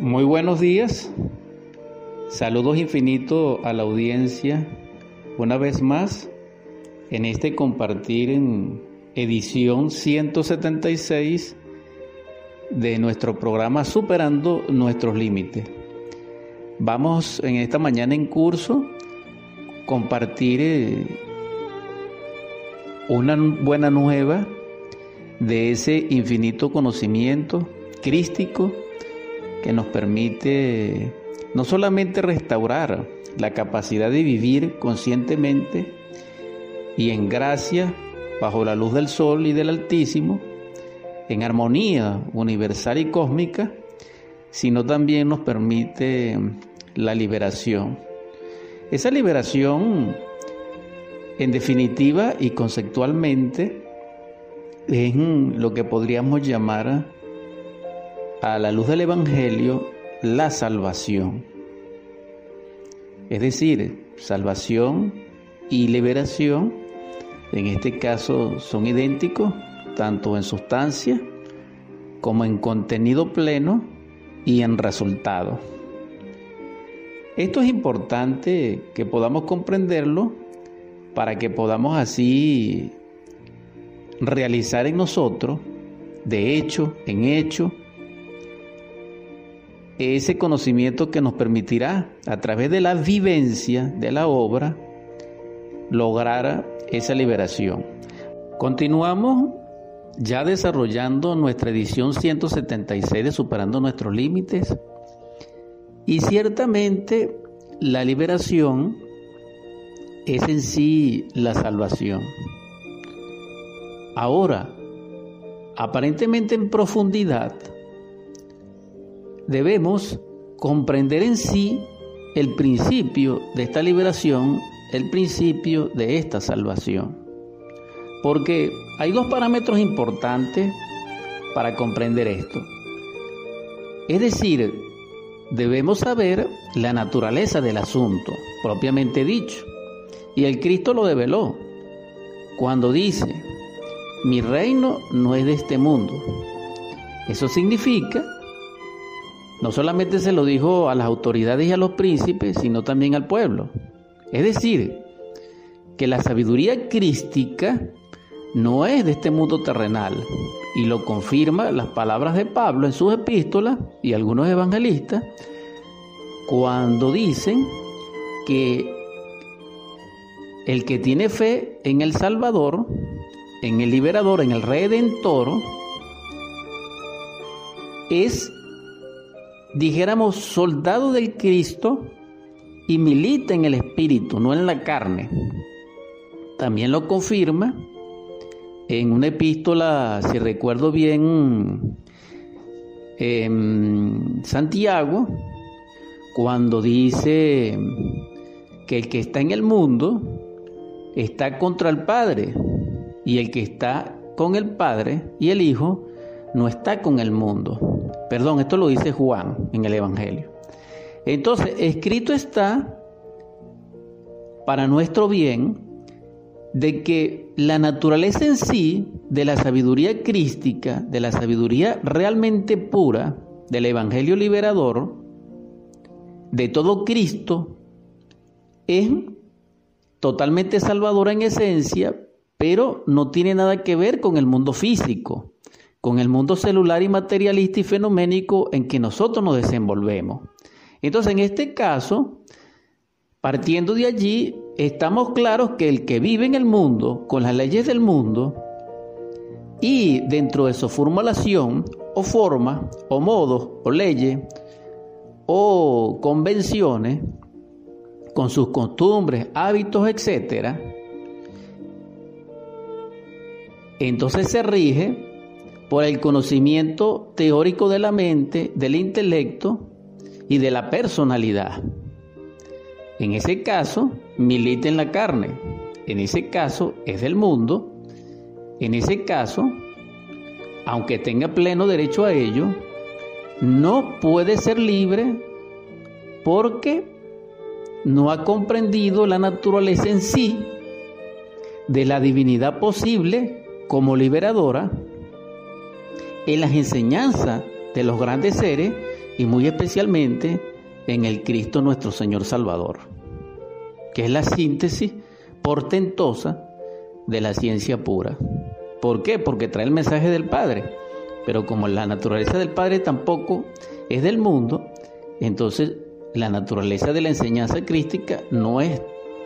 Muy buenos días. Saludos infinitos a la audiencia. Una vez más, en este compartir en edición 176 de nuestro programa Superando nuestros límites. Vamos en esta mañana en curso compartir eh, una buena nueva de ese infinito conocimiento crístico que nos permite no solamente restaurar la capacidad de vivir conscientemente y en gracia bajo la luz del sol y del Altísimo, en armonía universal y cósmica, sino también nos permite la liberación. Esa liberación, en definitiva y conceptualmente, es lo que podríamos llamar a la luz del Evangelio la salvación. Es decir, salvación y liberación, en este caso son idénticos, tanto en sustancia como en contenido pleno y en resultado. Esto es importante que podamos comprenderlo para que podamos así realizar en nosotros, de hecho, en hecho, ese conocimiento que nos permitirá, a través de la vivencia de la obra, lograr esa liberación. Continuamos ya desarrollando nuestra edición 176 de Superando nuestros Límites y ciertamente la liberación es en sí la salvación. Ahora, aparentemente en profundidad, debemos comprender en sí el principio de esta liberación, el principio de esta salvación. Porque hay dos parámetros importantes para comprender esto. Es decir, debemos saber la naturaleza del asunto, propiamente dicho. Y el Cristo lo develó cuando dice, mi reino no es de este mundo. Eso significa no solamente se lo dijo a las autoridades y a los príncipes, sino también al pueblo. Es decir, que la sabiduría crística no es de este mundo terrenal, y lo confirma las palabras de Pablo en sus epístolas y algunos evangelistas, cuando dicen que el que tiene fe en el Salvador, en el liberador, en el redentor, es dijéramos, soldado del Cristo y milita en el Espíritu, no en la carne. También lo confirma en una epístola, si recuerdo bien, en Santiago, cuando dice que el que está en el mundo está contra el Padre y el que está con el Padre y el Hijo no está con el mundo. Perdón, esto lo dice Juan en el Evangelio. Entonces, escrito está para nuestro bien de que la naturaleza en sí de la sabiduría crística, de la sabiduría realmente pura del Evangelio liberador, de todo Cristo, es totalmente salvadora en esencia, pero no tiene nada que ver con el mundo físico con el mundo celular y materialista y fenoménico en que nosotros nos desenvolvemos. Entonces, en este caso, partiendo de allí, estamos claros que el que vive en el mundo, con las leyes del mundo, y dentro de su formulación, o forma, o modos, o leyes, o convenciones, con sus costumbres, hábitos, etc., entonces se rige por el conocimiento teórico de la mente, del intelecto y de la personalidad. En ese caso, milita en la carne. En ese caso, es del mundo. En ese caso, aunque tenga pleno derecho a ello, no puede ser libre porque no ha comprendido la naturaleza en sí de la divinidad posible como liberadora en las enseñanzas de los grandes seres y muy especialmente en el Cristo nuestro Señor Salvador, que es la síntesis portentosa de la ciencia pura. ¿Por qué? Porque trae el mensaje del Padre. Pero como la naturaleza del Padre tampoco es del mundo, entonces la naturaleza de la enseñanza crística no es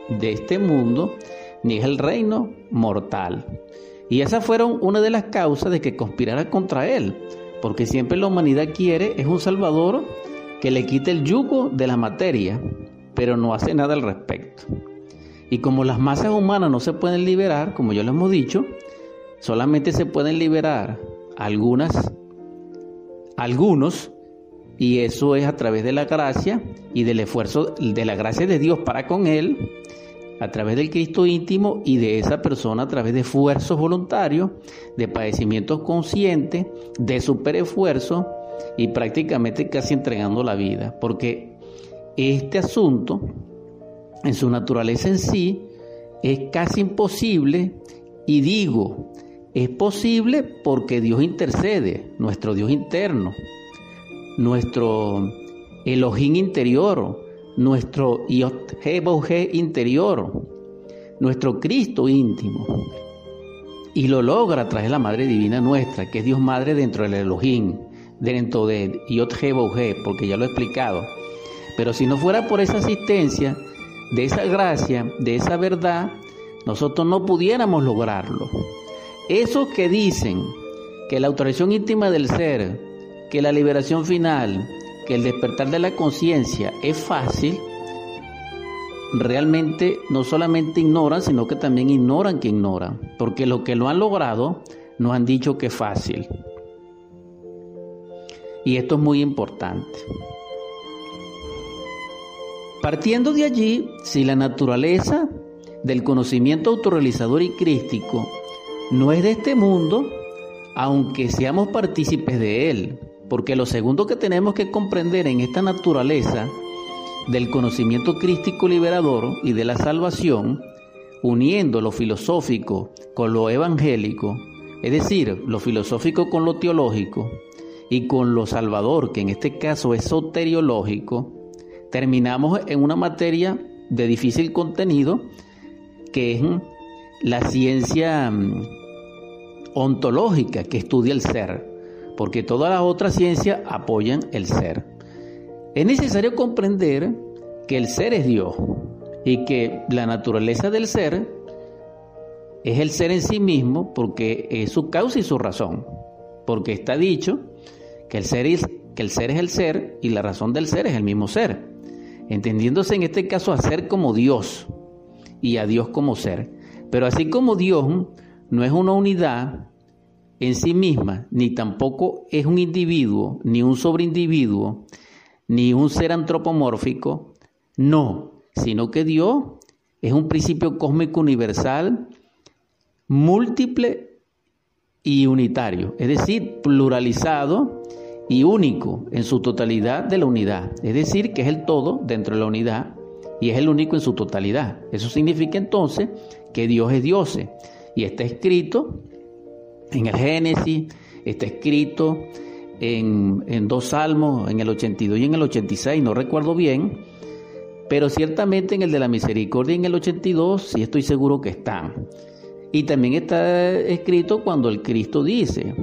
de este mundo, ni es el reino mortal. Y esas fueron una de las causas de que conspirara contra él, porque siempre la humanidad quiere es un Salvador que le quite el yugo de la materia, pero no hace nada al respecto. Y como las masas humanas no se pueden liberar, como ya lo hemos dicho, solamente se pueden liberar algunas, algunos, y eso es a través de la gracia y del esfuerzo de la gracia de Dios para con él, a través del Cristo íntimo y de esa persona a través de esfuerzos voluntarios, de padecimientos conscientes, de superesfuerzo y prácticamente casi entregando la vida. Porque este asunto, en su naturaleza en sí, es casi imposible y digo, es posible porque Dios intercede, nuestro Dios interno, nuestro Elohim interior, nuestro Yod-He interior, nuestro Cristo íntimo. Y lo logra a través de la Madre Divina nuestra, que es Dios Madre dentro del Elohim, dentro de Yod-He, porque ya lo he explicado. Pero si no fuera por esa asistencia, de esa gracia, de esa verdad, nosotros no pudiéramos lograrlo. Esos que dicen que la autorización íntima del ser, que la liberación final, que el despertar de la conciencia es fácil, realmente no solamente ignoran, sino que también ignoran que ignoran, porque lo que lo han logrado nos han dicho que es fácil. Y esto es muy importante. Partiendo de allí, si la naturaleza del conocimiento autorrealizador y crístico no es de este mundo, aunque seamos partícipes de él, porque lo segundo que tenemos que comprender en esta naturaleza del conocimiento crístico liberador y de la salvación, uniendo lo filosófico con lo evangélico, es decir, lo filosófico con lo teológico y con lo salvador, que en este caso es soteriológico, terminamos en una materia de difícil contenido que es la ciencia mm, ontológica que estudia el ser porque todas las otras ciencias apoyan el ser. Es necesario comprender que el ser es Dios y que la naturaleza del ser es el ser en sí mismo porque es su causa y su razón, porque está dicho que el ser es, que el ser, es el ser y la razón del ser es el mismo ser, entendiéndose en este caso a ser como Dios y a Dios como ser. Pero así como Dios no es una unidad en sí misma, ni tampoco es un individuo, ni un sobreindividuo, ni un ser antropomórfico, no, sino que Dios es un principio cósmico universal, múltiple y unitario, es decir, pluralizado y único en su totalidad de la unidad, es decir, que es el todo dentro de la unidad y es el único en su totalidad. Eso significa entonces que Dios es Dios y está escrito en el Génesis, está escrito en, dos salmos, en el 82 y en el 86, no recuerdo bien, pero ciertamente en el de la misericordia y en el 82 sí estoy seguro que están. Y también está escrito cuando el Cristo dice,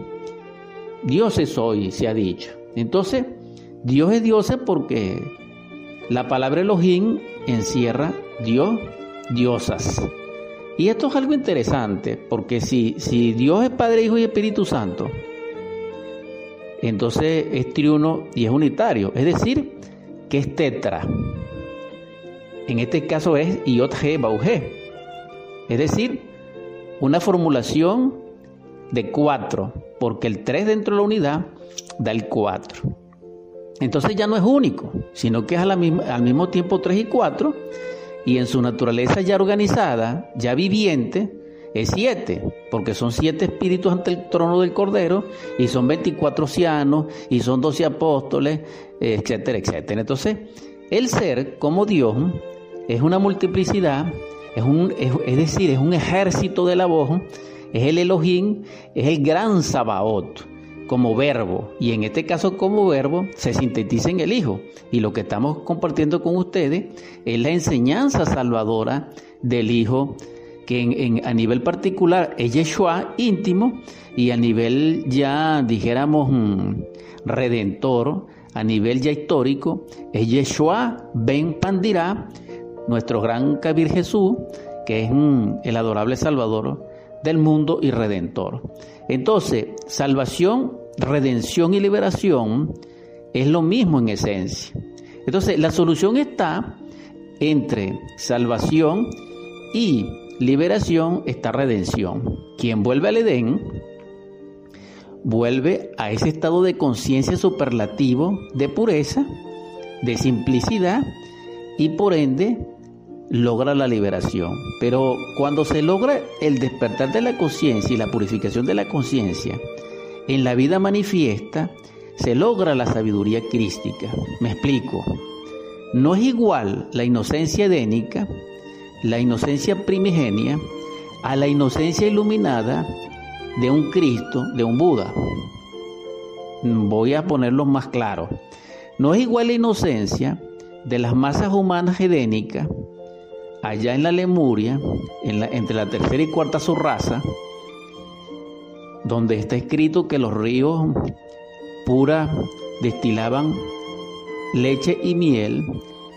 Dios es hoy, se ha dicho. Entonces, Dios es Dios porque la palabra Elohim encierra Dios, diosas. Y esto es algo interesante, porque si, si Dios es Padre, Hijo y Espíritu Santo, entonces es triuno y es unitario, es decir, que es tetra. En este caso es Iot G. Es decir, una formulación de cuatro, porque el 3 dentro de la unidad da el 4. Entonces ya no es único, sino que es al mismo tiempo 3 y 4 y en su naturaleza ya organizada, ya viviente, es siete, porque son siete espíritus ante el trono del Cordero, y son 24 cianos, y son 12 apóstoles, etcétera, etcétera. Entonces, el ser como Dios es una multiplicidad, es, un, es, decir, es un ejército de la voz, es el Elohim, es el gran Sabaoth, como verbo, y en este caso como verbo se sintetiza en el Hijo. Y lo que estamos compartiendo con ustedes es la enseñanza salvadora del Hijo, que a nivel particular es Yeshua íntimo y a nivel ya dijéramos mm, redentor, a nivel ya histórico, es Yeshua ben Pandirá, nuestro gran Kabir Jesús, que es mm, el adorable Salvador del mundo y redentor. Entonces, salvación redención y liberación es lo mismo en esencia. Entonces, la solución está entre salvación y liberación, está redención. Quien vuelve al Edén, vuelve a ese estado de conciencia superlativo, de pureza, de simplicidad y por ende logra la liberación. Pero cuando se logra el despertar de la conciencia y la purificación de la conciencia, en la vida manifiesta se logra la sabiduría crística. Me explico. No es igual la inocencia edénica, la inocencia primigenia, a la inocencia iluminada de un Cristo, de un Buda. Voy a ponerlo más claro. No es igual la inocencia de las masas humanas edénicas, allá en la Lemuria, entre la tercera y cuarta subraza, donde está escrito que los ríos puras destilaban leche y miel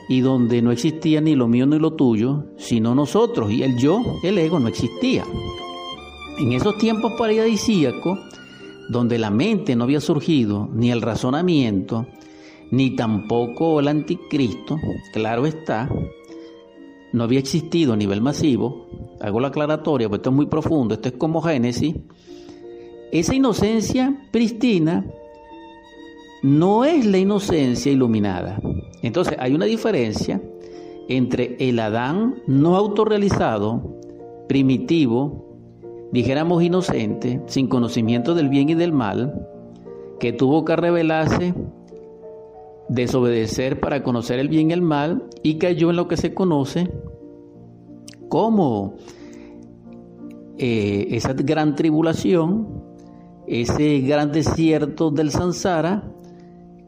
y donde no existía ni lo mío ni lo tuyo, sino nosotros y el yo, el ego, no existía. En esos tiempos paradisíacos, donde la mente no había surgido, ni el razonamiento, ni tampoco el anticristo, claro está, no había existido a nivel masivo, hago la aclaratoria, porque esto es muy profundo, esto es como Génesis, esa inocencia pristina no es la inocencia iluminada. Entonces hay una diferencia entre el Adán no autorrealizado, primitivo, dijéramos inocente, sin conocimiento del bien y del mal, que tuvo que revelarse, desobedecer para conocer el bien y el mal, y cayó en lo que se conoce como eh, esa gran tribulación, ese gran desierto del Sansara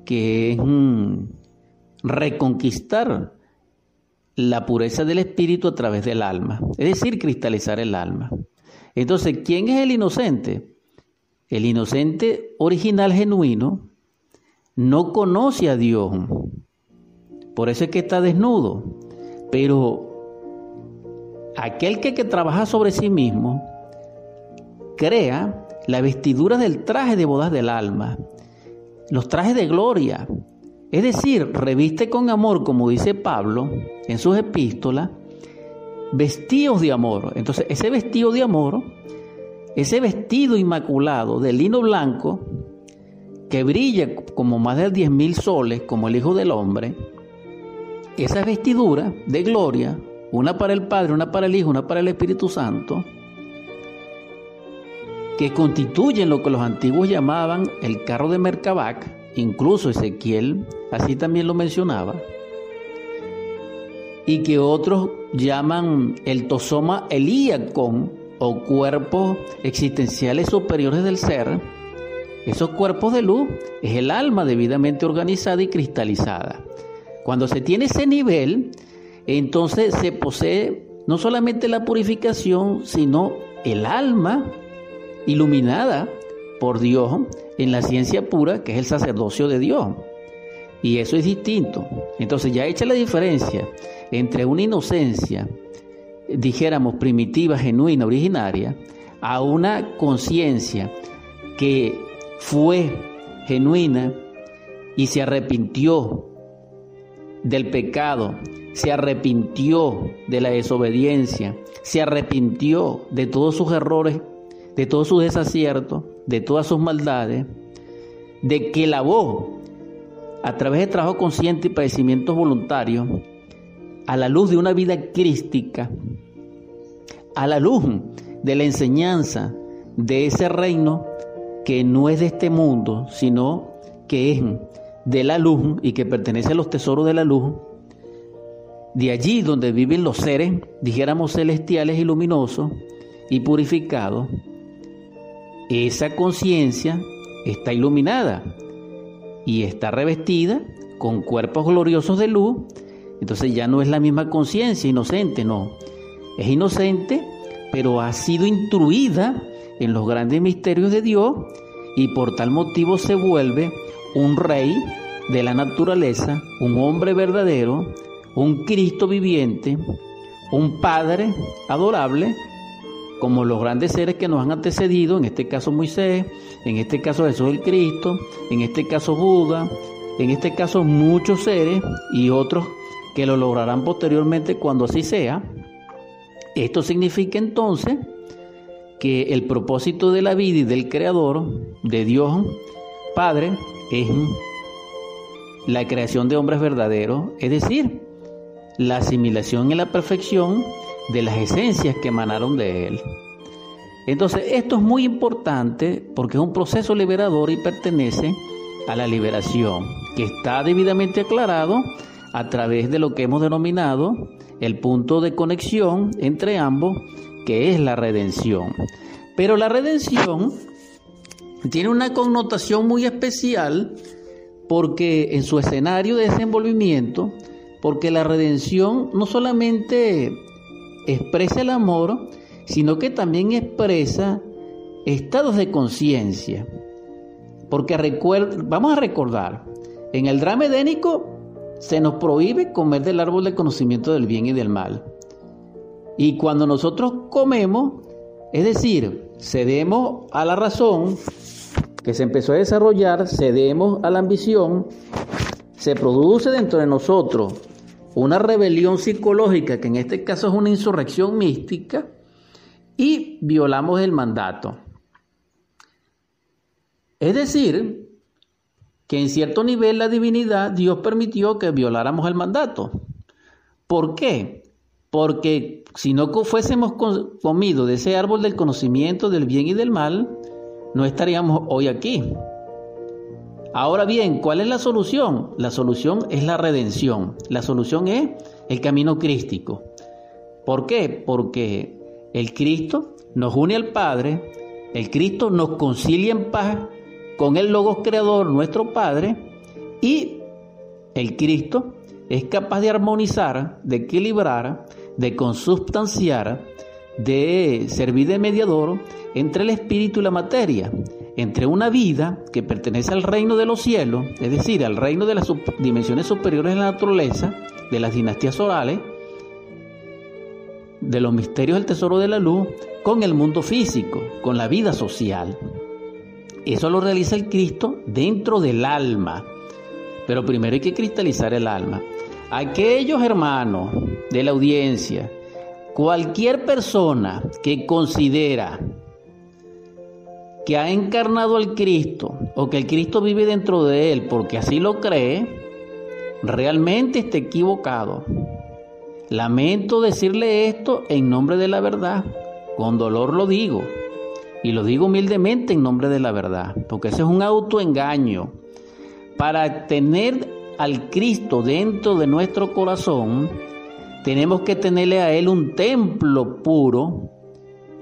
que es mm, reconquistar la pureza del espíritu a través del alma, es decir, cristalizar el alma. Entonces, ¿quién es el inocente? El inocente original genuino no conoce a Dios, por eso es que está desnudo, pero aquel que, que trabaja sobre sí mismo crea la vestidura del traje de bodas del alma, los trajes de gloria. Es decir, reviste con amor, como dice Pablo en sus epístolas, vestidos de amor. Entonces, ese vestido de amor, ese vestido inmaculado de lino blanco, que brilla como más de diez mil soles, como el Hijo del Hombre, esa vestidura de gloria, una para el Padre, una para el Hijo, una para el Espíritu Santo, que constituyen lo que los antiguos llamaban el carro de Mercabac, incluso Ezequiel así también lo mencionaba, y que otros llaman el tosoma elíacon o cuerpos existenciales superiores del ser, esos cuerpos de luz es el alma debidamente organizada y cristalizada. Cuando se tiene ese nivel, entonces se posee no solamente la purificación, sino el alma iluminada por Dios en la ciencia pura, que es el sacerdocio de Dios. Y eso es distinto. Entonces ya hecha la diferencia entre una inocencia, dijéramos, primitiva, genuina, originaria, a una conciencia que fue genuina y se arrepintió del pecado, se arrepintió de la desobediencia, se arrepintió de todos sus errores de todos sus desaciertos, de todas sus maldades, de que lavó a través de trabajo consciente y padecimientos voluntarios, a la luz de una vida crística, a la luz de la enseñanza de ese reino que no es de este mundo, sino que es de la luz y que pertenece a los tesoros de la luz, de allí donde viven los seres, dijéramos celestiales y luminosos y purificados, esa conciencia está iluminada y está revestida con cuerpos gloriosos de luz, entonces ya no es la misma conciencia inocente, no. Es inocente, pero ha sido instruida en los grandes misterios de Dios y por tal motivo se vuelve un rey de la naturaleza, un hombre verdadero, un Cristo viviente, un Padre adorable, como los grandes seres que nos han antecedido, en este caso Moisés, en este caso Jesús el Cristo, en este caso Buda, en este caso muchos seres y otros que lo lograrán posteriormente cuando así sea. Esto significa entonces que el propósito de la vida y del Creador, de Dios Padre, es la creación de hombres verdaderos, es decir, la asimilación y la perfección de las esencias que emanaron de Él. Entonces, esto es muy importante porque es un proceso liberador y pertenece a la liberación, que está debidamente aclarado a través de lo que hemos denominado el punto de conexión entre ambos, que es la redención. Pero la redención tiene una connotación muy especial porque en su escenario de desenvolvimiento, porque la redención no solamente expresa el amor, sino que también expresa estados de conciencia. Porque vamos a recordar, en el drama edénico se nos prohíbe comer del árbol del conocimiento del bien y del mal. Y cuando nosotros comemos, es decir, cedemos a la razón que se empezó a desarrollar, cedemos a la ambición, se produce dentro de nosotros una rebelión psicológica, que en este caso es una insurrección mística, y violamos el mandato. Es decir, que en cierto nivel la divinidad, Dios permitió que violáramos el mandato. ¿Por qué? Porque si no fuésemos comido de ese árbol del conocimiento del bien y del mal, no estaríamos hoy aquí. Ahora bien, ¿cuál es la solución? La solución es la redención. La solución es el camino crístico. ¿Por qué? Porque el Cristo nos une al Padre, el Cristo nos concilia en paz con el Logos Creador, nuestro Padre, y el Cristo es capaz de armonizar, de equilibrar, de consubstanciar, de servir de mediador entre el espíritu y la materia, entre una vida que pertenece al reino de los cielos, es decir, al reino de las dimensiones superiores de la naturaleza, de las dinastías orales, de los misterios del tesoro de la luz, con el mundo físico, con la vida social. Eso lo realiza el Cristo dentro del alma. Pero primero hay que cristalizar el alma. Aquellos hermanos de la audiencia, cualquier persona que considera que ha encarnado al Cristo o que el Cristo vive dentro de él porque así lo cree, realmente está equivocado. Lamento decirle esto en nombre de la verdad, con dolor lo digo. Y lo digo humildemente en nombre de la verdad, porque ese es un autoengaño. Para tener al Cristo dentro de nuestro corazón, tenemos que tenerle a Él un templo puro,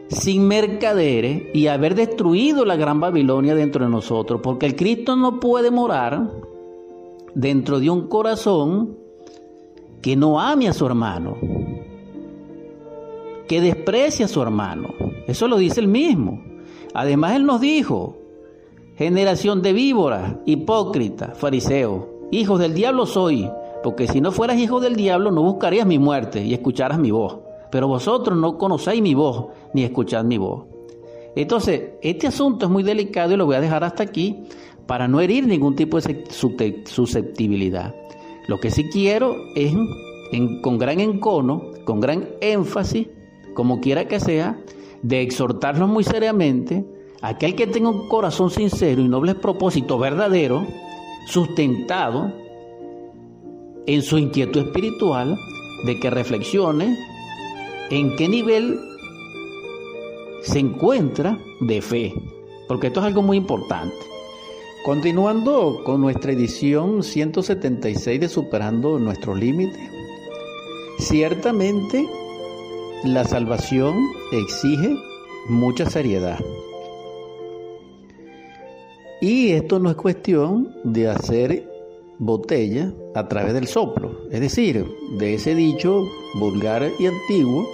sin mercaderes, y haber destruido la gran Babilonia dentro de nosotros, porque el Cristo no puede morar dentro de un corazón que no ame a su hermano, que desprecia a su hermano. Eso lo dice él mismo. Además, Él nos dijo, generación de víboras, hipócritas, fariseos, hijos del diablo soy, porque si no fueras hijo del diablo no buscarías mi muerte y escucharas mi voz. Pero vosotros no conocéis mi voz ni escuchad mi voz. Entonces, este asunto es muy delicado y lo voy a dejar hasta aquí para no herir ningún tipo de susceptibilidad. Lo que sí quiero es, con gran encono, con gran énfasis, como quiera que sea, de exhortarnos muy seriamente aquel que tenga un corazón sincero y noble propósito verdadero, sustentado en su inquietud espiritual, de que reflexione en qué nivel se encuentra de fe, porque esto es algo muy importante. Continuando con nuestra edición 176 de Superando nuestros límites, ciertamente la salvación exige mucha seriedad. Y esto no es cuestión de hacer botella a través del soplo, es decir, de ese dicho vulgar y antiguo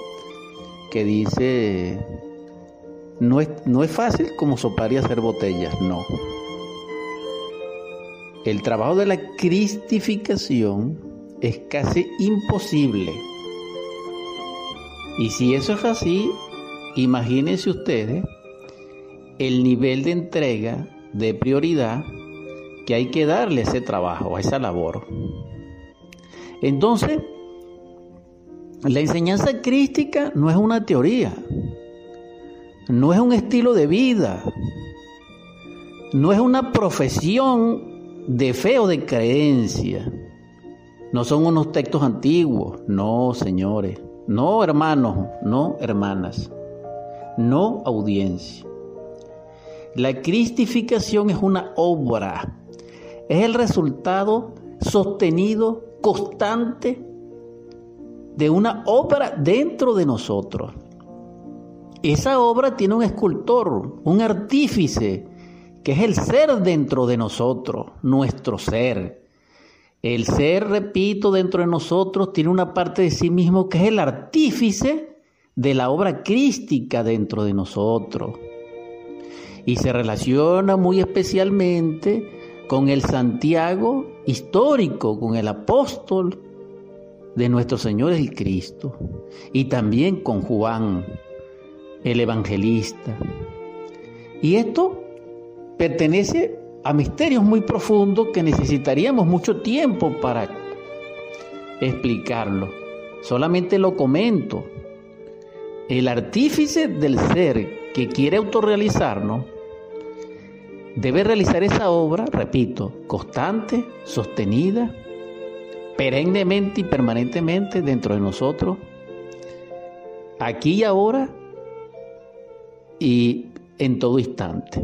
que dice, no es, no es fácil como sopar y hacer botellas, no. El trabajo de la cristificación es casi imposible. Y si eso es así, imagínense ustedes el nivel de entrega, de prioridad que hay que darle a ese trabajo, a esa labor. Entonces, la enseñanza crística no es una teoría, no es un estilo de vida, no es una profesión de fe o de creencia, no son unos textos antiguos, no, señores, no, hermanos, no, hermanas, no, audiencia. La cristificación es una obra, es el resultado sostenido, constante de una obra dentro de nosotros. Esa obra tiene un escultor, un artífice, que es el ser dentro de nosotros, nuestro ser. El ser, repito, dentro de nosotros tiene una parte de sí mismo que es el artífice de la obra crística dentro de nosotros. Y se relaciona muy especialmente con el Santiago histórico, con el apóstol, de nuestro Señor el Cristo y también con Juan, el evangelista. Y esto pertenece a misterios muy profundos que necesitaríamos mucho tiempo para explicarlo. Solamente lo comento. El artífice del ser que quiere autorrealizarnos debe realizar esa obra, repito, constante, sostenida, perennemente y permanentemente dentro de nosotros, aquí y ahora y en todo instante.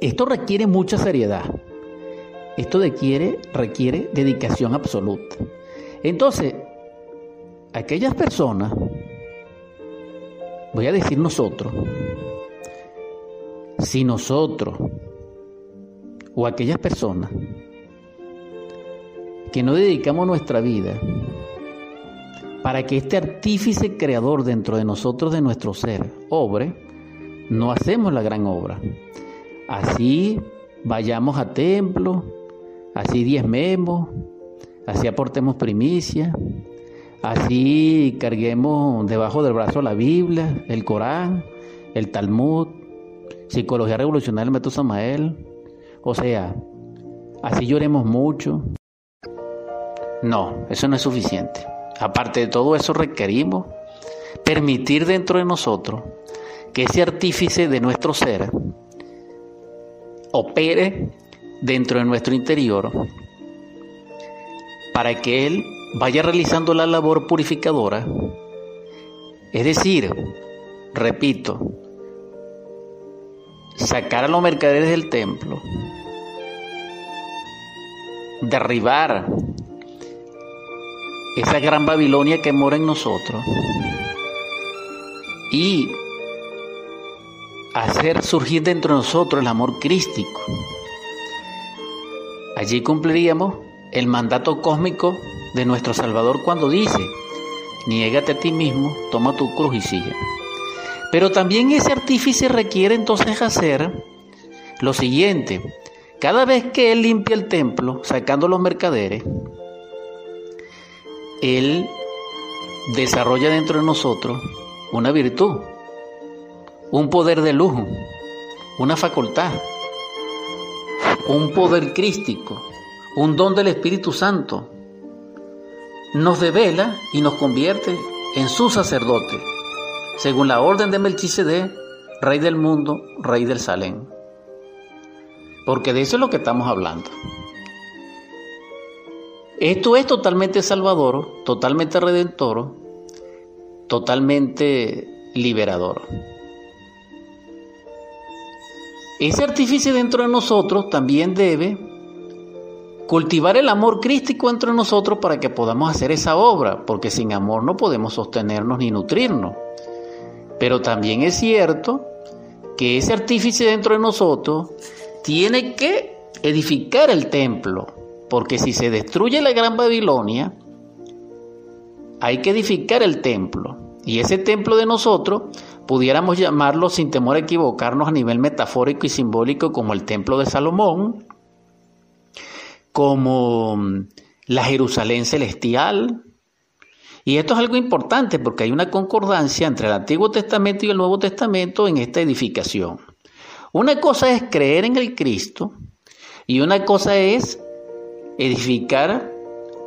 Esto requiere mucha seriedad. Esto requiere, requiere dedicación absoluta. Entonces, aquellas personas, voy a decir nosotros, si nosotros o aquellas personas que no dedicamos nuestra vida para que este artífice creador dentro de nosotros, de nuestro ser, obre, no hacemos la gran obra. Así vayamos a templo, así diezmemos, así aportemos primicia, así carguemos debajo del brazo la Biblia, el Corán, el Talmud, Psicología Revolucionaria del Método Samael, o sea, así lloremos mucho, no, eso no es suficiente. Aparte de todo eso requerimos permitir dentro de nosotros que ese artífice de nuestro ser opere dentro de nuestro interior para que Él vaya realizando la labor purificadora. Es decir, repito, sacar a los mercaderes del templo, derribar esa gran Babilonia que mora en nosotros y hacer surgir dentro de nosotros el amor crístico. Allí cumpliríamos el mandato cósmico de nuestro Salvador cuando dice, niégate a ti mismo, toma tu cruz y sigue. Pero también ese artífice requiere entonces hacer lo siguiente, cada vez que él limpia el templo, sacando los mercaderes, él desarrolla dentro de nosotros una virtud, un poder de lujo, una facultad, un poder crístico, un don del Espíritu Santo. Nos devela y nos convierte en su sacerdote, según la orden de Melchizedek, rey del mundo, rey del Salén. Porque de eso es lo que estamos hablando. Esto es totalmente salvador, totalmente redentor, totalmente liberador. Ese artífice dentro de nosotros también debe cultivar el amor crístico entre nosotros para que podamos hacer esa obra, porque sin amor no podemos sostenernos ni nutrirnos. Pero también es cierto que ese artífice dentro de nosotros tiene que edificar el templo, porque si se destruye la Gran Babilonia, hay que edificar el templo. Y ese templo de nosotros pudiéramos llamarlo sin temor a equivocarnos a nivel metafórico y simbólico como el templo de Salomón, como mm, la Jerusalén celestial. Y esto es algo importante porque hay una concordancia entre el Antiguo Testamento y el Nuevo Testamento en esta edificación. Una cosa es creer en el Cristo y una cosa es edificar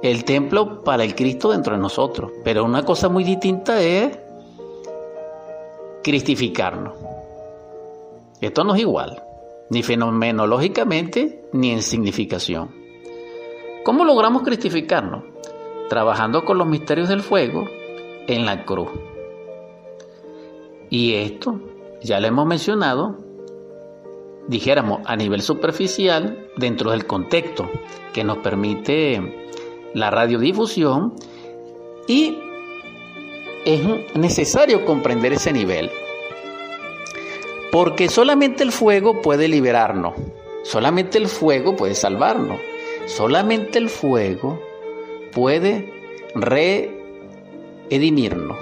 el templo para el Cristo dentro de nosotros. Pero una cosa muy distinta es cristificarnos. Esto no es igual, ni fenomenológicamente ni en significación. ¿Cómo logramos cristificarnos? Trabajando con los misterios del fuego en la cruz. Y esto, ya lo hemos mencionado, dijéramos a nivel superficial, dentro del contexto que nos permite la radiodifusión, y es necesario comprender ese nivel. Porque solamente el fuego puede liberarnos, solamente el fuego puede salvarnos, solamente el fuego puede redimirnos.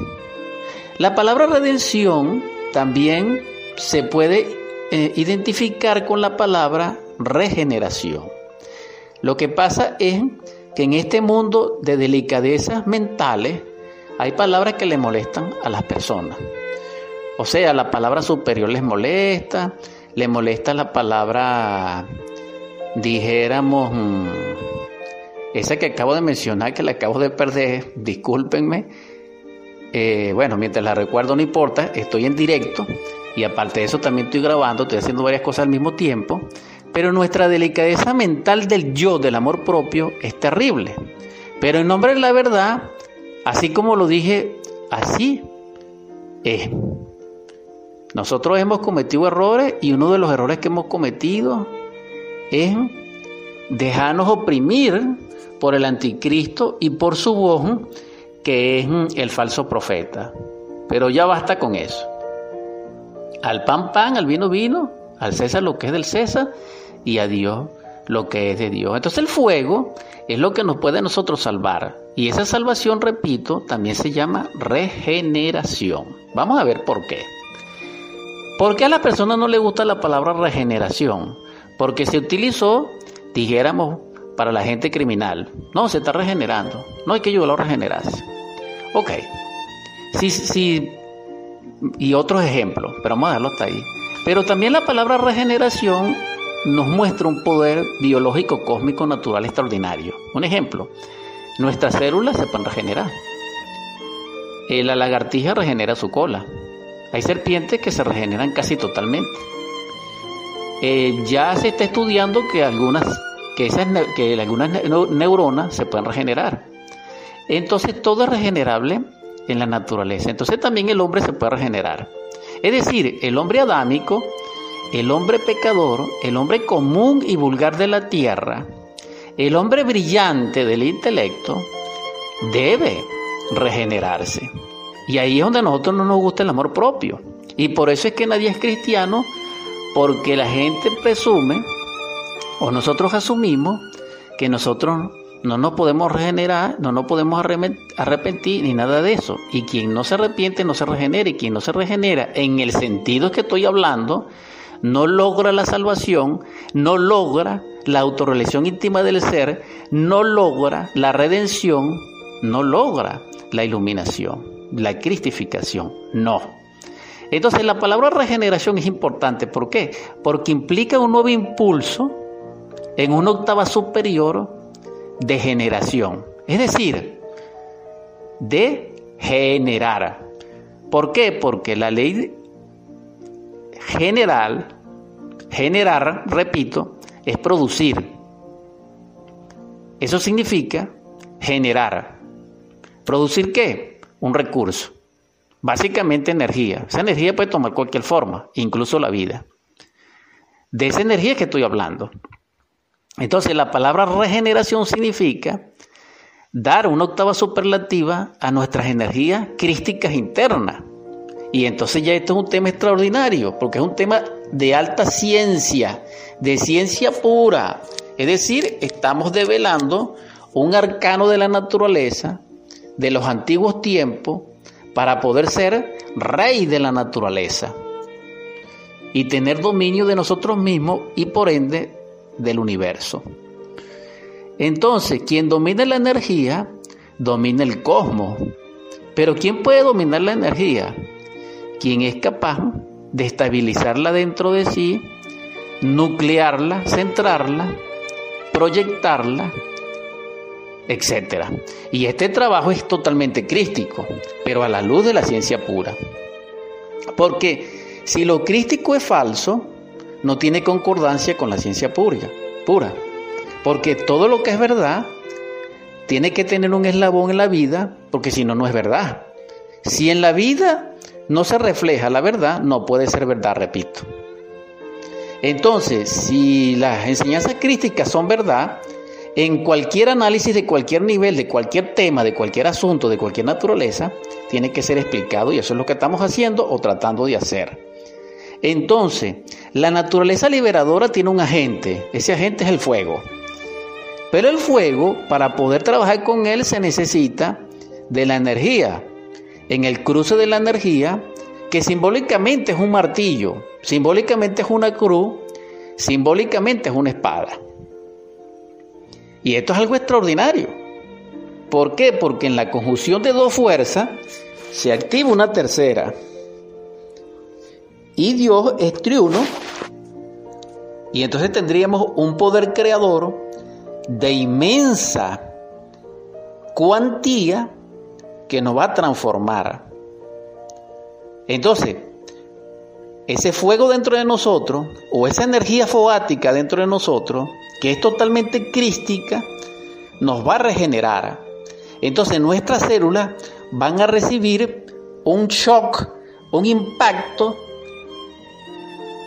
La palabra redención también se puede eh, identificar con la palabra regeneración. Lo que pasa es que en este mundo de delicadezas mentales, hay palabras que le molestan a las personas. O sea, la palabra superior les molesta, le molesta la palabra, dijéramos, mm, esa que acabo de mencionar, que la acabo de perder, discúlpenme. Eh, bueno, mientras la recuerdo no importa, estoy en directo y aparte de eso también estoy grabando, estoy haciendo varias cosas al mismo tiempo, pero nuestra delicadeza mental del yo, del amor propio, es terrible. Pero en nombre de la verdad, Así como lo dije, así es. Nosotros hemos cometido errores y uno de los errores que hemos cometido es dejarnos oprimir por el anticristo y por su voz, que es el falso profeta. Pero ya basta con eso. Al pan pan, al vino vino, al César lo que es del César y a Dios lo que es de Dios. Entonces el fuego es lo que nos puede nosotros salvar. Y esa salvación, repito, también se llama regeneración. Vamos a ver por qué. ¿Por qué a la persona no le gusta la palabra regeneración? Porque se utilizó, dijéramos, para la gente criminal. No, se está regenerando. No hay que ayudarlo a regenerarse. Ok. Sí, sí, y otros ejemplos, pero vamos a dejarlo hasta ahí. Pero también la palabra regeneración nos muestra un poder biológico cósmico natural extraordinario. Un ejemplo, nuestras células se pueden regenerar. Eh, la lagartija regenera su cola. Hay serpientes que se regeneran casi totalmente. Eh, ya se está estudiando que algunas, que esas, que algunas neuronas se pueden regenerar. Entonces todo es regenerable en la naturaleza. Entonces también el hombre se puede regenerar. Es decir, el hombre adámico el hombre pecador, el hombre común y vulgar de la tierra, el hombre brillante del intelecto, debe regenerarse. Y ahí es donde a nosotros no nos gusta el amor propio. Y por eso es que nadie es cristiano, porque la gente presume, o nosotros asumimos, que nosotros no nos podemos regenerar, no nos podemos arrepentir ni nada de eso. Y quien no se arrepiente no se regenera. Y quien no se regenera, en el sentido que estoy hablando, no logra la salvación, no logra la autorrealización íntima del ser, no logra la redención, no logra la iluminación, la cristificación, no. Entonces la palabra regeneración es importante, ¿por qué? Porque implica un nuevo impulso en una octava superior de generación, es decir, de generar. ¿Por qué? Porque la ley general, generar, repito, es producir. Eso significa generar. ¿Producir qué? Un recurso. Básicamente energía. Esa energía puede tomar cualquier forma, incluso la vida. De esa energía que estoy hablando. Entonces la palabra regeneración significa dar una octava superlativa a nuestras energías crísticas internas. Y entonces ya esto es un tema extraordinario, porque es un tema de alta ciencia, de ciencia pura. Es decir, estamos develando un arcano de la naturaleza de los antiguos tiempos para poder ser rey de la naturaleza y tener dominio de nosotros mismos y por ende del universo. Entonces, quien domina la energía, domina el cosmos. Pero ¿quién puede dominar la energía? Quien es capaz de estabilizarla dentro de sí, nuclearla, centrarla, proyectarla, etc. Y este trabajo es totalmente crístico, pero a la luz de la ciencia pura. Porque si lo crístico es falso, no tiene concordancia con la ciencia pura, pura. Porque todo lo que es verdad tiene que tener un eslabón en la vida, porque si no, no es verdad. Si en la vida no se refleja la verdad, no puede ser verdad, repito. Entonces, si las enseñanzas crísticas son verdad, en cualquier análisis de cualquier nivel, de cualquier tema, de cualquier asunto, de cualquier naturaleza, tiene que ser explicado y eso es lo que estamos haciendo o tratando de hacer. Entonces, la naturaleza liberadora tiene un agente, ese agente es el fuego. Pero el fuego, para poder trabajar con él, se necesita de la energía. En el cruce de la energía, que simbólicamente es un martillo, simbólicamente es una cruz, simbólicamente es una espada. Y esto es algo extraordinario. ¿Por qué? Porque en la conjunción de dos fuerzas se activa una tercera. Y Dios es triuno. Y entonces tendríamos un poder creador de inmensa cuantía que nos va a transformar. Entonces, ese fuego dentro de nosotros, o esa energía foática dentro de nosotros, que es totalmente crística, nos va a regenerar. Entonces nuestras células van a recibir un shock, un impacto,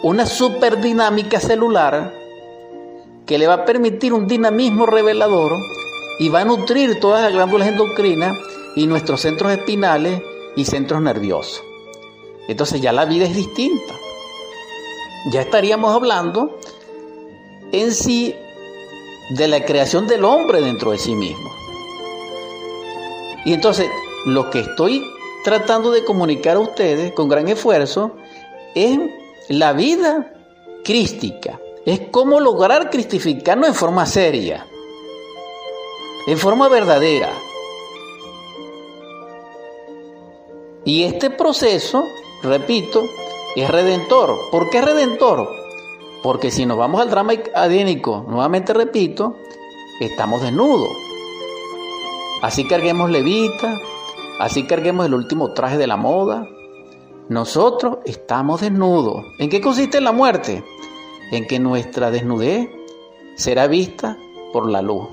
una superdinámica celular que le va a permitir un dinamismo revelador y va a nutrir todas las glándulas endocrinas y nuestros centros espinales y centros nerviosos. Entonces ya la vida es distinta. Ya estaríamos hablando en sí de la creación del hombre dentro de sí mismo. Y entonces lo que estoy tratando de comunicar a ustedes con gran esfuerzo es la vida crística, es cómo lograr cristificarnos en forma seria, en forma verdadera. Y este proceso, repito, es redentor. ¿Por qué redentor? Porque si nos vamos al drama adénico, nuevamente repito, estamos desnudos. Así carguemos levita, así carguemos el último traje de la moda. Nosotros estamos desnudos. ¿En qué consiste la muerte? en que nuestra desnudez será vista por la luz,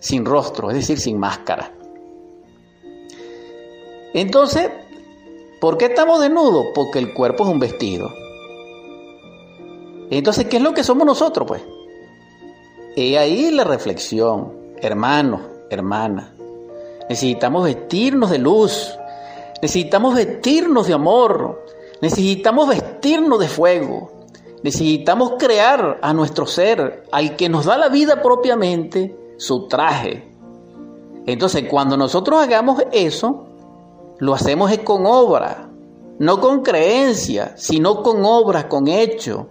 sin rostro, es decir, sin máscara. Entonces, ¿por qué estamos desnudos? Porque el cuerpo es un vestido. Entonces, ¿qué es lo que somos nosotros, pues? He ahí la reflexión, hermanos, hermanas. Necesitamos vestirnos de luz, necesitamos vestirnos de amor, necesitamos vestirnos de fuego, Necesitamos crear a nuestro ser, al que nos da la vida propiamente, su traje. Entonces, cuando nosotros hagamos eso, lo hacemos con obra, no con creencia, sino con obras, con hecho.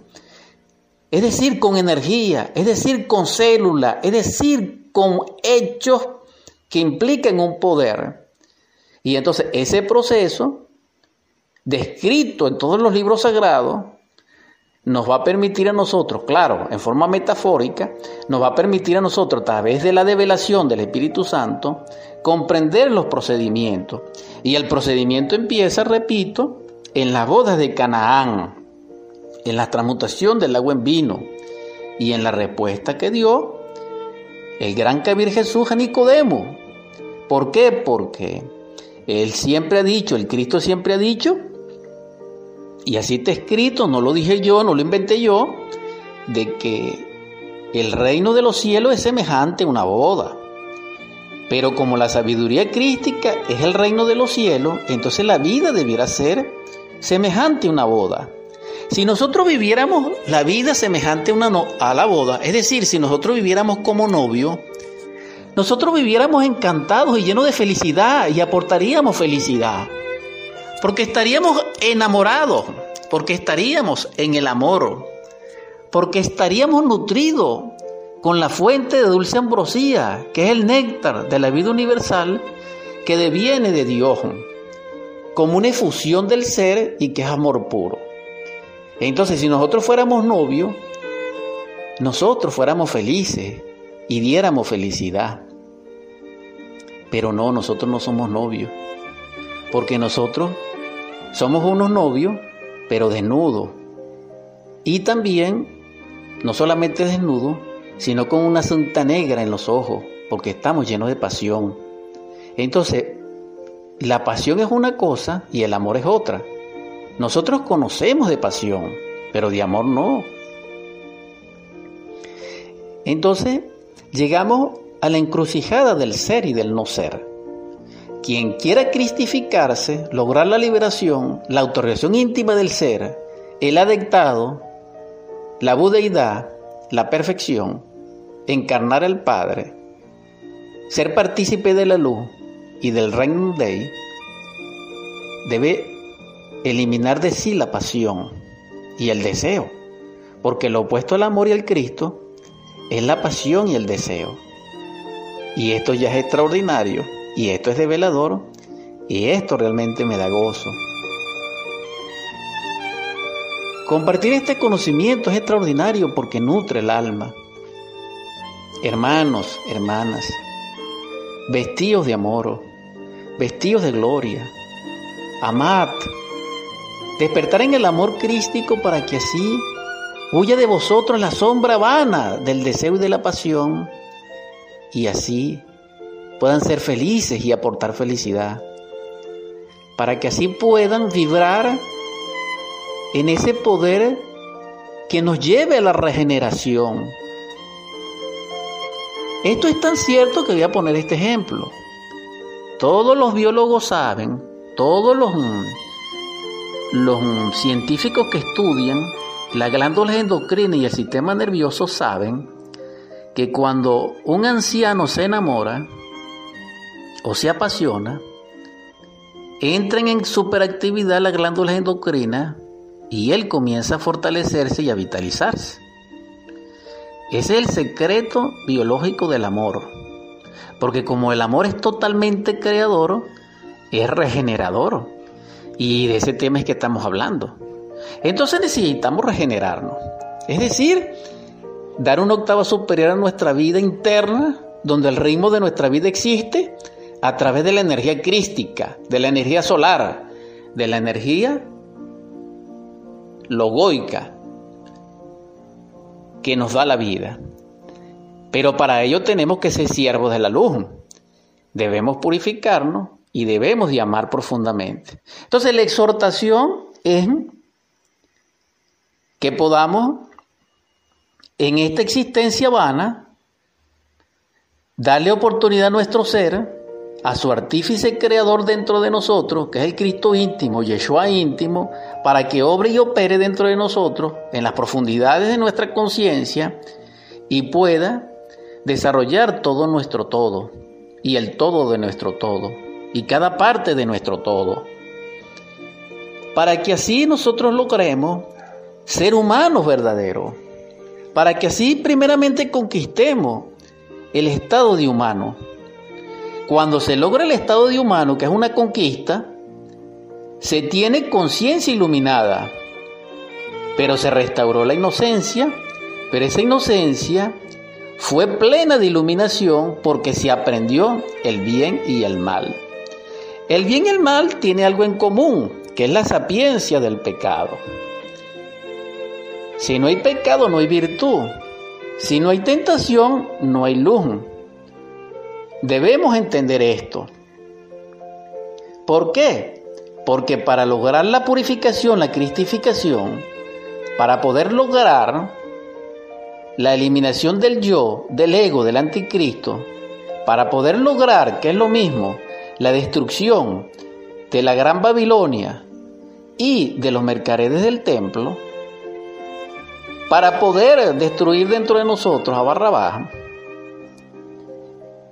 Es decir, con energía, es decir, con célula, es decir, con hechos que implican un poder. Y entonces ese proceso, descrito en todos los libros sagrados, nos va a permitir a nosotros, claro, en forma metafórica, nos va a permitir a nosotros, a través de la develación del Espíritu Santo, comprender los procedimientos. Y el procedimiento empieza, repito, en las bodas de Canaán, en la transmutación del agua en vino y en la respuesta que dio el gran Cabir Jesús a Nicodemo. ¿Por qué? Porque él siempre ha dicho, el Cristo siempre ha dicho, y así está escrito, no lo dije yo, no lo inventé yo, de que el reino de los cielos es semejante a una boda. Pero como la sabiduría crística es el reino de los cielos, entonces la vida debiera ser semejante a una boda. Si nosotros viviéramos la vida semejante a, una a la boda, es decir, si nosotros viviéramos como novio, nosotros viviéramos encantados y llenos de felicidad y aportaríamos felicidad. Porque estaríamos enamorados, porque estaríamos en el amor, porque estaríamos nutridos con la fuente de dulce ambrosía, que es el néctar de la vida universal que deviene de Dios, como una efusión del ser y que es amor puro. Entonces, si nosotros fuéramos novios, nosotros fuéramos felices y diéramos felicidad. Pero no, nosotros no somos novios, porque nosotros somos unos novios, pero desnudos. Y también, no solamente desnudos, sino con una cinta negra en los ojos, porque estamos llenos de pasión. Entonces, la pasión es una cosa y el amor es otra. Nosotros conocemos de pasión, pero de amor no. Entonces, llegamos a la encrucijada del ser y del no ser. Quien quiera cristificarse, lograr la liberación, la autorización íntima del ser, el adectado, la budeidad, la perfección, encarnar al Padre, ser partícipe de la luz y del reino de debe eliminar de sí la pasión y el deseo, porque lo opuesto al amor y al Cristo es la pasión y el deseo. Y esto ya es extraordinario, y esto es develador, y esto realmente me da gozo. Compartir este conocimiento es extraordinario porque nutre el alma. Hermanos, hermanas, vestidos de amor, vestidos de gloria, amad, despertar en el amor crístico para que así huya de vosotros la sombra vana del deseo y de la pasión y así puedan ser felices y aportar felicidad, para que así puedan vibrar en ese poder que nos lleve a la regeneración. Esto es tan cierto que voy a poner este ejemplo. Todos los biólogos saben, todos los, los científicos que estudian las glándulas endocrinas y el sistema nervioso saben que cuando un anciano se enamora o se apasiona, entran en superactividad las glándulas endocrinas y él comienza a fortalecerse y a vitalizarse. Ese es el secreto biológico del amor. Porque como el amor es totalmente creador, es regenerador. Y de ese tema es que estamos hablando. Entonces necesitamos regenerarnos. Es decir, dar una octava superior a nuestra vida interna, donde el ritmo de nuestra vida existe a través de la energía crística, de la energía solar, de la energía logoica que nos da la vida. Pero para ello tenemos que ser siervos de la luz. Debemos purificarnos y debemos de amar profundamente. Entonces la exhortación es que podamos en esta existencia vana darle oportunidad a nuestro ser a su artífice creador dentro de nosotros, que es el Cristo íntimo, Yeshua íntimo, para que obre y opere dentro de nosotros, en las profundidades de nuestra conciencia, y pueda desarrollar todo nuestro todo, y el todo de nuestro todo, y cada parte de nuestro todo, para que así nosotros logremos ser humanos verdaderos, para que así primeramente conquistemos el estado de humano cuando se logra el estado de humano, que es una conquista, se tiene conciencia iluminada, pero se restauró la inocencia, pero esa inocencia fue plena de iluminación porque se aprendió el bien y el mal. El bien y el mal tiene algo en común, que es la sapiencia del pecado. Si no hay pecado, no hay virtud. Si no hay tentación, no hay luz. Debemos entender esto. ¿Por qué? Porque para lograr la purificación, la cristificación, para poder lograr la eliminación del yo, del ego, del anticristo, para poder lograr, que es lo mismo, la destrucción de la gran Babilonia y de los mercaderes del templo, para poder destruir dentro de nosotros a Barrabás,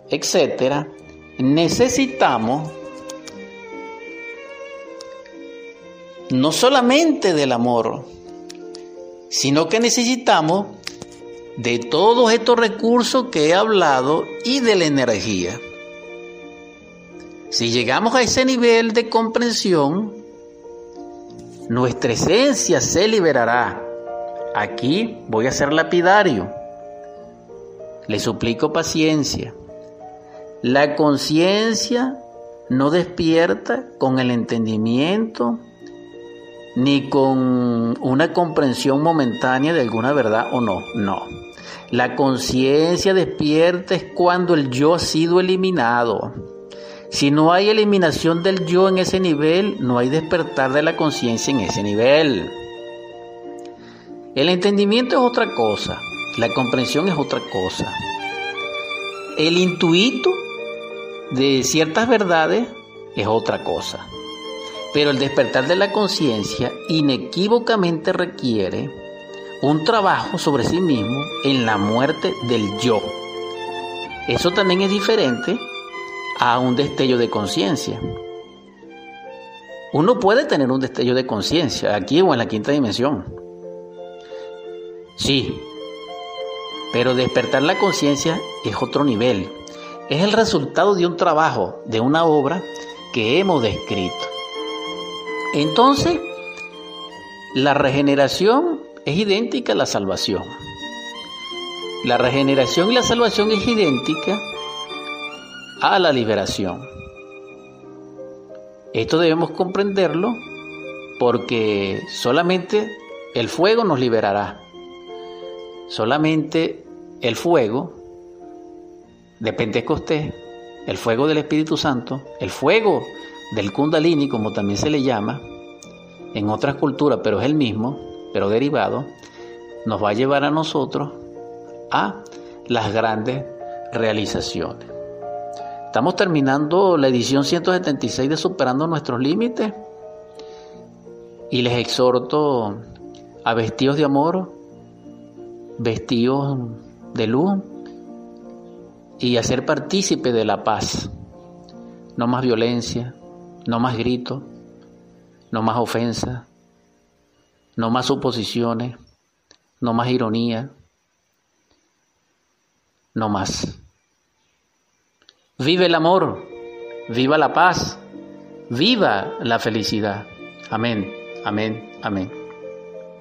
etcétera, necesitamos no solamente del amor, sino que necesitamos de todos estos recursos que he hablado y de la energía. Si llegamos a ese nivel de comprensión, nuestra esencia se liberará. Aquí voy a ser lapidario. Le suplico paciencia. La conciencia no despierta con el entendimiento ni con una comprensión momentánea de alguna verdad o no. No. La conciencia despierta es cuando el yo ha sido eliminado. Si no hay eliminación del yo en ese nivel, no hay despertar de la conciencia en ese nivel. El entendimiento es otra cosa, la comprensión es otra cosa. El intuito de ciertas verdades es otra cosa. Pero el despertar de la conciencia inequívocamente requiere un trabajo sobre sí mismo en la muerte del yo. Eso también es diferente a un destello de conciencia. Uno puede tener un destello de conciencia aquí o en la quinta dimensión. Sí, pero despertar la conciencia es otro nivel. Es el resultado de un trabajo, de una obra que hemos descrito. Entonces, la regeneración es idéntica a la salvación. La regeneración y la salvación es idéntica a la liberación. Esto debemos comprenderlo porque solamente el fuego nos liberará. Solamente el fuego de Pentecostés, el fuego del Espíritu Santo, el fuego del Kundalini, como también se le llama, en otras culturas, pero es el mismo, pero derivado, nos va a llevar a nosotros a las grandes realizaciones. Estamos terminando la edición 176 de Superando nuestros límites y les exhorto a vestidos de amor, vestidos de luz y a ser partícipe de la paz. No más violencia, no más gritos, no más ofensa, no más suposiciones, no más ironía, no más. Vive el amor, viva la paz, viva la felicidad. Amén, amén, amén.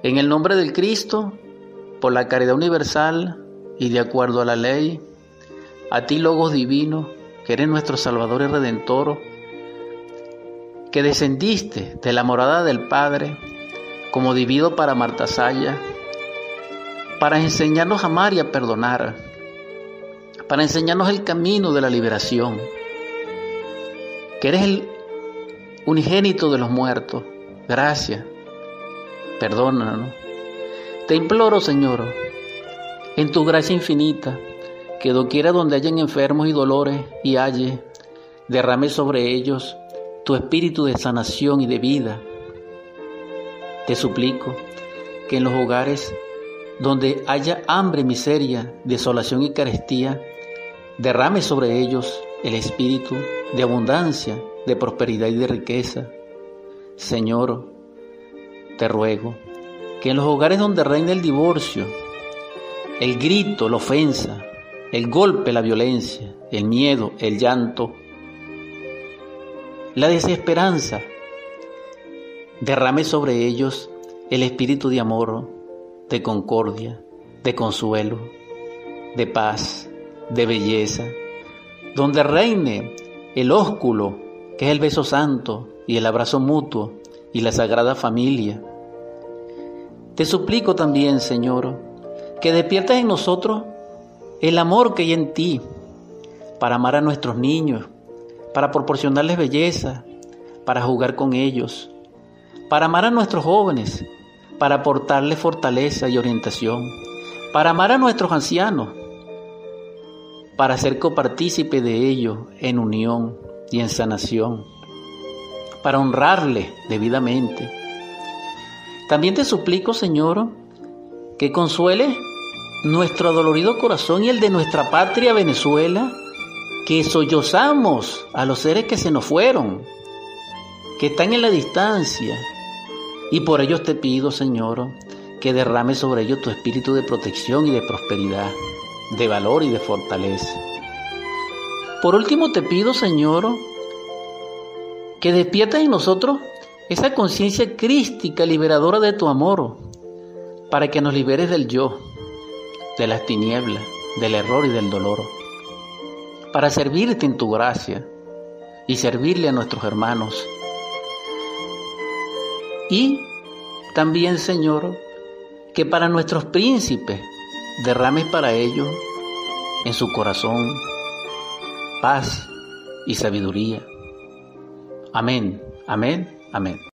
En el nombre del Cristo, por la caridad universal y de acuerdo a la ley, a ti, Logos Divino, que eres nuestro Salvador y Redentor, que descendiste de la morada del Padre como divido para Marta Saya, para enseñarnos a amar y a perdonar para enseñarnos el camino de la liberación, que eres el unigénito de los muertos. Gracias, perdónanos. Te imploro, Señor, en tu gracia infinita, que doquiera donde hayan enfermos y dolores y halle, derrame sobre ellos tu espíritu de sanación y de vida. Te suplico que en los hogares donde haya hambre, miseria, desolación y carestía, derrame sobre ellos el espíritu de abundancia, de prosperidad y de riqueza. Señor, te ruego que en los hogares donde reina el divorcio, el grito, la ofensa, el golpe, la violencia, el miedo, el llanto, la desesperanza, derrame sobre ellos el espíritu de amor, de concordia, de consuelo, de paz, de belleza, donde reine el ósculo, que es el beso santo y el abrazo mutuo y la sagrada familia. Te suplico también, Señor, que despiertes en nosotros el amor que hay en ti para amar a nuestros niños, para proporcionarles belleza, para jugar con ellos, para amar a nuestros jóvenes, para aportarles fortaleza y orientación, para amar a nuestros ancianos, para ser copartícipe de ellos en unión y en sanación, para honrarle debidamente. También te suplico, Señor, que consuele nuestro dolorido corazón y el de nuestra patria Venezuela, que sollozamos a los seres que se nos fueron, que están en la distancia. Y por ellos te pido, Señor, que derrame sobre ellos tu espíritu de protección y de prosperidad, de valor y de fortaleza. Por último te pido, Señor, que despiertes en nosotros esa conciencia crística liberadora de tu amor, para que nos liberes del yo, de las tinieblas, del error y del dolor, para servirte en tu gracia y servirle a nuestros hermanos. Y también, Señor, que para nuestros príncipes derrames para ellos en su corazón paz y sabiduría. Amén, amén, amén.